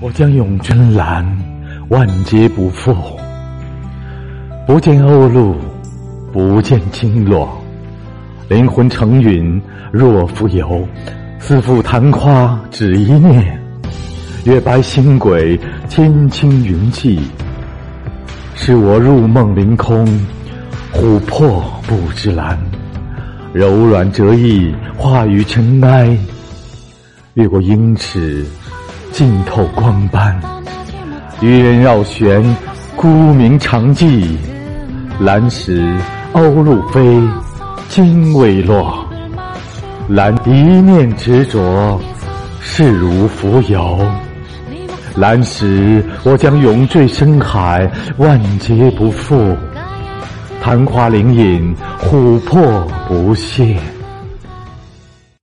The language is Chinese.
我将永真蓝，万劫不复。不见鸥鹭，不见鲸落，灵魂成云若浮游。似负昙花只一念，月白星轨天青云际。是我入梦凌空，琥珀不知蓝，柔软折翼化于尘埃。越过英尺，浸透光斑。渔人绕旋，孤鸣长记。蓝石鸥鹭飞，金未落。蓝一念执着，势如浮游。蓝石我将永坠深海，万劫不复。昙花灵隐，琥珀不现。